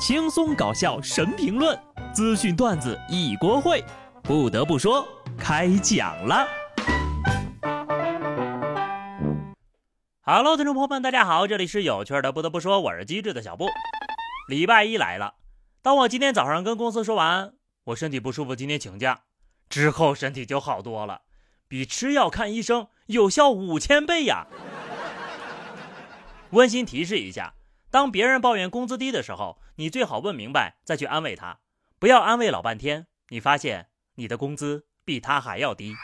轻松搞笑神评论，资讯段子一锅烩。不得不说，开讲了。Hello，听众朋友们，大家好，这里是有趣的。不得不说，我是机智的小布。礼拜一来了，当我今天早上跟公司说完我身体不舒服，今天请假之后，身体就好多了，比吃药看医生有效五千倍呀。温馨提示一下。当别人抱怨工资低的时候，你最好问明白再去安慰他，不要安慰老半天，你发现你的工资比他还要低。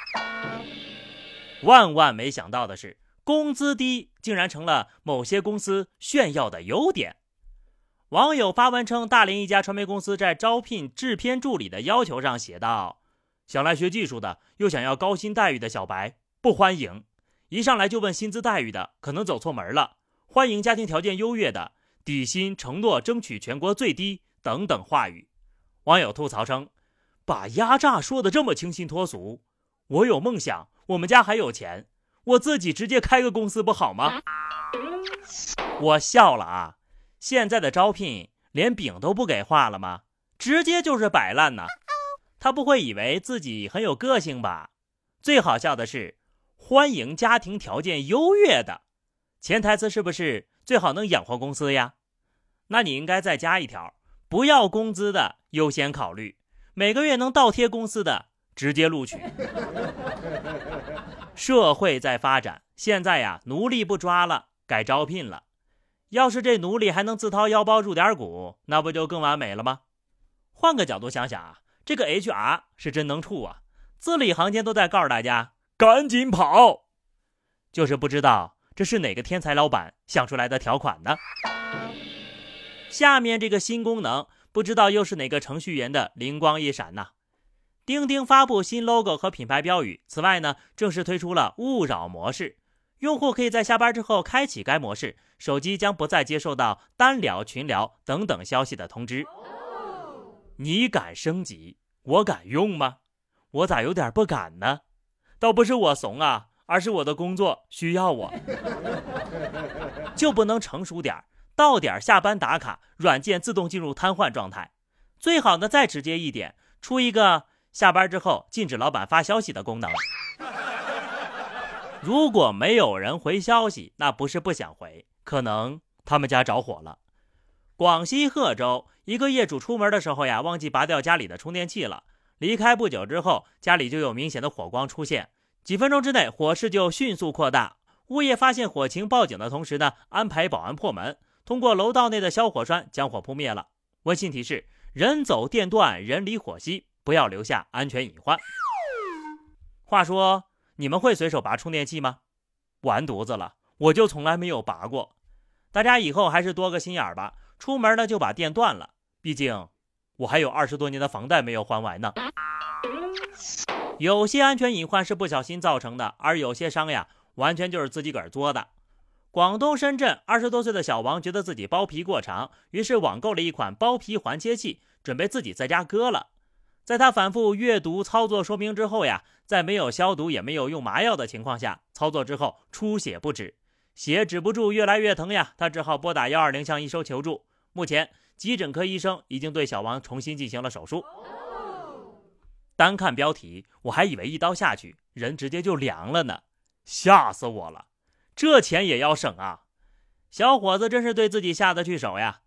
万万没想到的是，工资低竟然成了某些公司炫耀的优点。网友发文称，大连一家传媒公司在招聘制片助理的要求上写道：“想来学技术的又想要高薪待遇的小白不欢迎，一上来就问薪资待遇的可能走错门了，欢迎家庭条件优越的。”底薪承诺争取全国最低等等话语，网友吐槽称：“把压榨说的这么清新脱俗，我有梦想，我们家还有钱，我自己直接开个公司不好吗？”我笑了啊！现在的招聘连饼都不给画了吗？直接就是摆烂呐！他不会以为自己很有个性吧？最好笑的是，欢迎家庭条件优越的，潜台词是不是最好能养活公司呀？那你应该再加一条，不要工资的优先考虑，每个月能倒贴公司的直接录取。社会在发展，现在呀，奴隶不抓了，改招聘了。要是这奴隶还能自掏腰包入点股，那不就更完美了吗？换个角度想想啊，这个 HR 是真能处啊，字里行间都在告诉大家赶紧跑，就是不知道这是哪个天才老板想出来的条款呢？下面这个新功能，不知道又是哪个程序员的灵光一闪呐？钉钉发布新 logo 和品牌标语。此外呢，正式推出了勿扰模式，用户可以在下班之后开启该模式，手机将不再接受到单聊、群聊等等消息的通知。你敢升级，我敢用吗？我咋有点不敢呢？倒不是我怂啊，而是我的工作需要我，就不能成熟点？到点下班打卡，软件自动进入瘫痪状态。最好呢再直接一点，出一个下班之后禁止老板发消息的功能。如果没有人回消息，那不是不想回，可能他们家着火了。广西贺州一个业主出门的时候呀，忘记拔掉家里的充电器了。离开不久之后，家里就有明显的火光出现，几分钟之内火势就迅速扩大。物业发现火情，报警的同时呢，安排保安破门。通过楼道内的消火栓将火扑灭了。温馨提示：人走电断，人离火熄，不要留下安全隐患。话说，你们会随手拔充电器吗？完犊子了，我就从来没有拔过。大家以后还是多个心眼吧，出门呢就把电断了。毕竟我还有二十多年的房贷没有还完呢。有些安全隐患是不小心造成的，而有些伤呀，完全就是自己个儿作的。广东深圳二十多岁的小王觉得自己包皮过长，于是网购了一款包皮环切器，准备自己在家割了。在他反复阅读操作说明之后呀，在没有消毒也没有用麻药的情况下，操作之后出血不止，血止不住，越来越疼呀。他只好拨打幺二零向医生求助。目前急诊科医生已经对小王重新进行了手术。单看标题，我还以为一刀下去人直接就凉了呢，吓死我了。这钱也要省啊！小伙子真是对自己下得去手呀！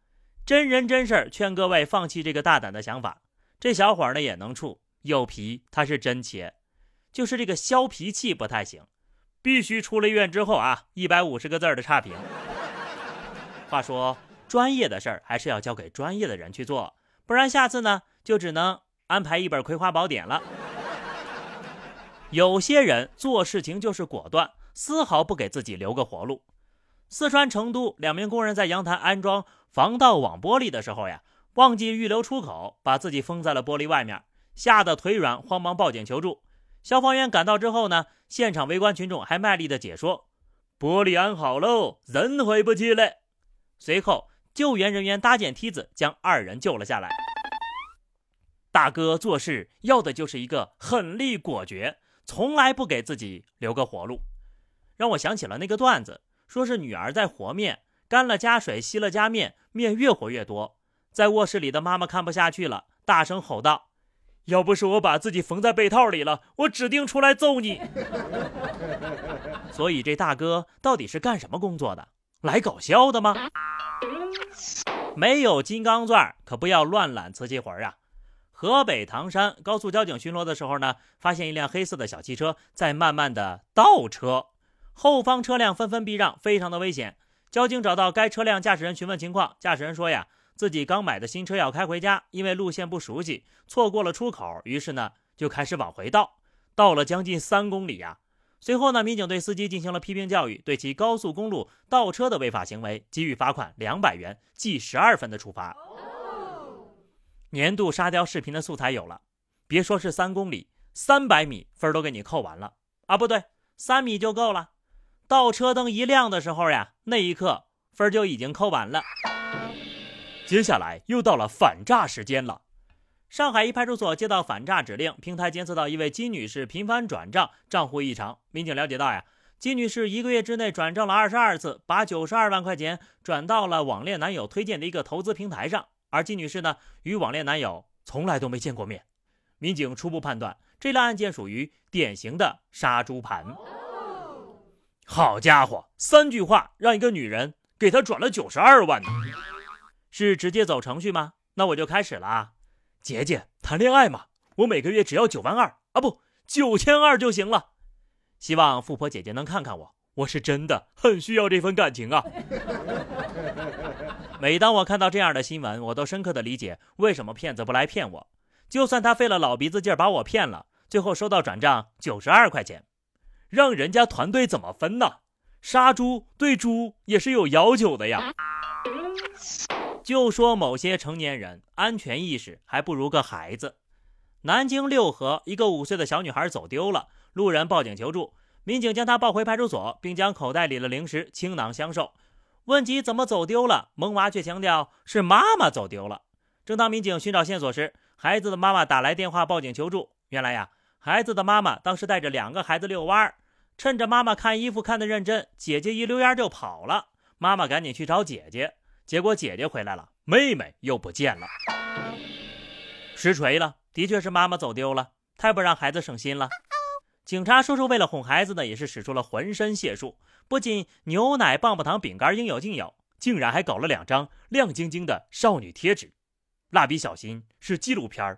真人真事，劝各位放弃这个大胆的想法。这小伙呢也能处，有皮，他是真切，就是这个削皮器不太行，必须出了院之后啊，一百五十个字的差评。话说，专业的事儿还是要交给专业的人去做，不然下次呢就只能安排一本《葵花宝典》了。有些人做事情就是果断。丝毫不给自己留个活路。四川成都两名工人在阳台安装防盗网玻璃的时候呀，忘记预留出口，把自己封在了玻璃外面，吓得腿软，慌忙报警求助。消防员赶到之后呢，现场围观群众还卖力的解说：“玻璃安好喽，人回不去了。”随后，救援人员搭建梯子将二人救了下来。大哥做事要的就是一个狠厉果决，从来不给自己留个活路。让我想起了那个段子，说是女儿在和面，干了加水，稀了加面，面越和越多。在卧室里的妈妈看不下去了，大声吼道：“要不是我把自己缝在被套里了，我指定出来揍你！” 所以这大哥到底是干什么工作的？来搞笑的吗？没有金刚钻，可不要乱揽瓷器活啊！河北唐山高速交警巡逻的时候呢，发现一辆黑色的小汽车在慢慢的倒车，后方车辆纷纷避让，非常的危险。交警找到该车辆驾驶人询问情况，驾驶人说呀，自己刚买的新车要开回家，因为路线不熟悉，错过了出口，于是呢就开始往回倒，倒了将近三公里呀。随后呢，民警对司机进行了批评教育，对其高速公路倒车的违法行为给予罚款两百元，记十二分的处罚。年度沙雕视频的素材有了，别说是三公里，三百米分都给你扣完了啊！不对，三米就够了。倒车灯一亮的时候呀，那一刻分就已经扣完了。接下来又到了反诈时间了。上海一派出所接到反诈指令，平台监测到一位金女士频繁转账，账户异常。民警了解到呀，金女士一个月之内转账了二十二次，把九十二万块钱转到了网恋男友推荐的一个投资平台上。而金女士呢，与网恋男友从来都没见过面。民警初步判断，这类案件属于典型的杀猪盘。好家伙，三句话让一个女人给他转了九十二万呢？是直接走程序吗？那我就开始了啊。姐姐谈恋爱嘛，我每个月只要九万二啊，不九千二就行了。希望富婆姐姐能看看我，我是真的很需要这份感情啊。每当我看到这样的新闻，我都深刻的理解为什么骗子不来骗我。就算他费了老鼻子劲儿把我骗了，最后收到转账九十二块钱，让人家团队怎么分呢？杀猪对猪也是有要求的呀。就说某些成年人安全意识还不如个孩子。南京六合一个五岁的小女孩走丢了，路人报警求助，民警将她抱回派出所，并将口袋里的零食倾囊相授。问及怎么走丢了，萌娃却强调是妈妈走丢了。正当民警寻找线索时，孩子的妈妈打来电话报警求助。原来呀，孩子的妈妈当时带着两个孩子遛弯儿，趁着妈妈看衣服看得认真，姐姐一溜烟就跑了。妈妈赶紧去找姐姐，结果姐姐回来了，妹妹又不见了。实锤了，的确是妈妈走丢了，太不让孩子省心了。警察叔叔为了哄孩子呢，也是使出了浑身解数。不仅牛奶、棒棒糖、饼干应有尽有，竟然还搞了两张亮晶晶的少女贴纸。蜡笔小新是纪录片